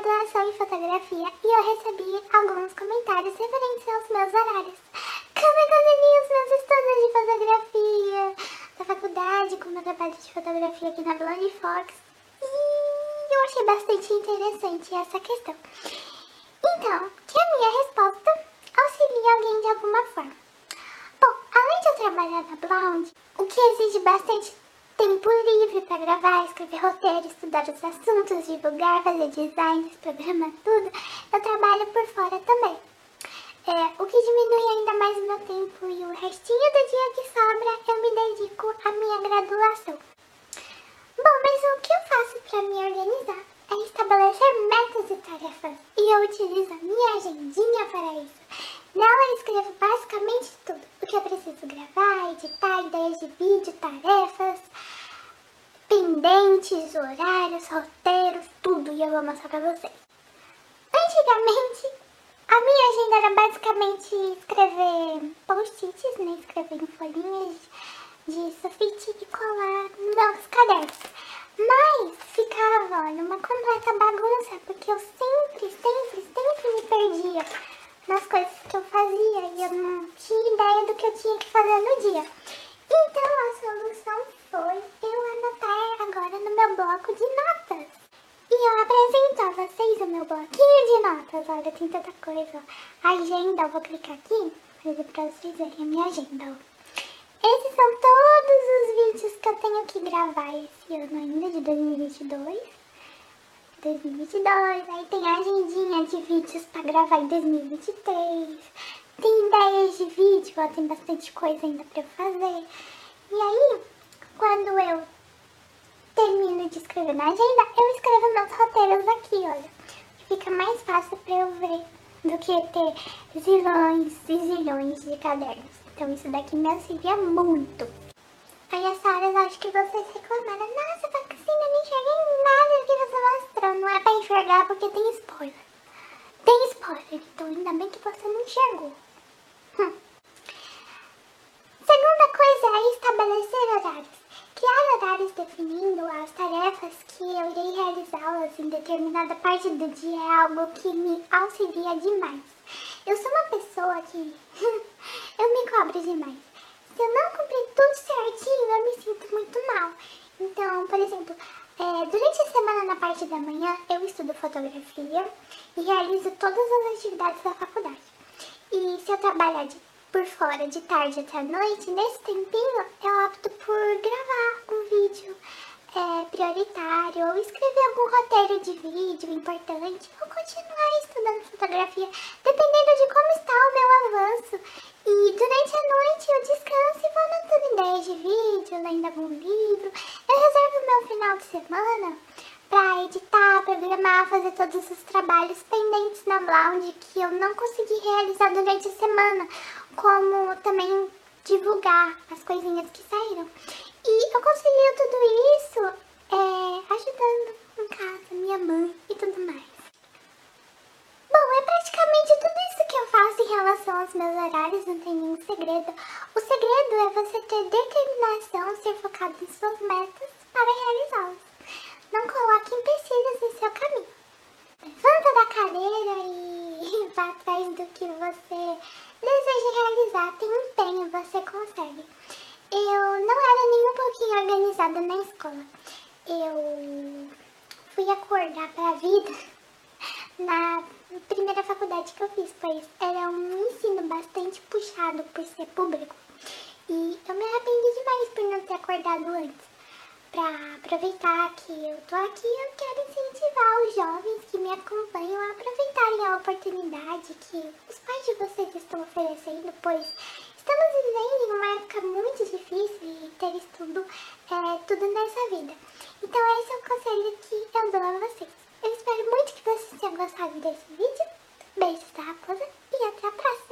graduação em fotografia e eu recebi alguns comentários referentes aos meus horários. Como eu consegui os meus estudos de fotografia da faculdade, com meu trabalho de fotografia aqui na Blonde Fox. E eu achei bastante interessante essa questão. Então, que a minha resposta auxilia alguém de alguma forma. Bom, além de eu trabalhar na Blonde, o que exige bastante tempo livre para gravar, escrever roteiro, estudar os assuntos, divulgar, fazer designs, programar tudo, eu trabalho por fora também. É, o que diminui ainda mais o meu tempo e o restinho do dia que sobra, eu me dedico à minha graduação. Bom, mas o que eu faço para me organizar? É estabelecer metas e tarefas. E eu utilizo a minha agendinha para isso. Nela eu escrevo basicamente tudo. O que eu preciso gravar, editar, ideias de vídeo, tarefas, pendentes, horários, roteiros, tudo. E eu vou mostrar pra vocês. Antigamente, a minha agenda era basicamente escrever post-its, né? Escrever em folhinhas de sulfite e colar nos cadernos. Mas ficava, olha, uma completa bagunça, porque eu sempre, sempre, sempre me perdia nas coisas que eu fazia e eu não tinha ideia do que eu tinha que fazer no dia. Então a solução foi eu anotar agora no meu bloco de notas. E eu apresento a vocês o meu bloquinho de notas. Olha, tem tanta coisa. Agenda, eu vou clicar aqui para vocês verem a minha agenda. Esses são todos os vídeos que eu tenho que gravar esse ano ainda, de 2022. 2022, aí tem agendinha de vídeos pra gravar em 2023. Tem ideias de vídeo, ó, tem bastante coisa ainda pra eu fazer. E aí, quando eu termino de escrever na agenda, eu escrevo meus roteiros aqui, olha. Fica mais fácil pra eu ver do que ter zilhões e zilhões de cadernos. Então isso daqui me auxilia muito. Aí essa hora acho que vocês reclamaram, nossa, Vaccina, não enxerguei nada do que você mostrou. Não é pra enxergar porque tem spoiler. Tem spoiler, então ainda bem que você não enxergou. Hum. Segunda coisa é estabelecer horários. Criar horários definindo as tarefas que eu irei realizá-las em determinada parte do dia é algo que me auxilia demais. Eu sou uma pessoa que eu me cobro demais. Se eu não cumprir tudo certinho, eu me sinto muito mal. Então, por exemplo, é, durante a semana na parte da manhã, eu estudo fotografia e realizo todas as atividades da faculdade. E se eu trabalhar de, por fora de tarde até a noite, nesse tempinho eu opto por gravar um vídeo é, prioritário ou escrever algum roteiro de vídeo importante ou continuar estudando fotografia, dependendo de como está o meu avanço. E durante a noite eu descanso e vou anotando ideias de vídeo, lendo algum livro. Eu reservo meu final de semana para editar, programar, fazer todos os trabalhos pendentes na Blound que eu não consegui realizar durante a semana, como também divulgar as coisinhas que saíram. E eu concilio tudo isso é, ajudando em casa, minha mãe e tudo mais. Bom, é praticamente tudo isso que eu faço em relação aos meus horários, não tem nenhum segredo. O segredo é você ter determinação, ser focado em suas metas para realizá-las. Não coloque empecilhos em seu caminho. Levanta da cadeira e vá atrás do que você realizar. Tem empenho, você consegue. Eu não era nem um pouquinho organizada na escola. Eu fui acordar para a vida na primeira faculdade que eu fiz, pois era um ensino bastante puxado por ser público. E eu me arrependi demais por não ter acordado antes. Para aproveitar que eu tô aqui, eu quero incentivar os jovens que me acompanham a aproveitarem a oportunidade que os pais de vocês estão oferecendo, pois Estamos vivendo em uma época muito difícil e ter estudo é tudo nessa vida. Então esse é o conselho que eu dou a vocês. Eu espero muito que vocês tenham gostado desse vídeo. Beijos da raposa e até a próxima!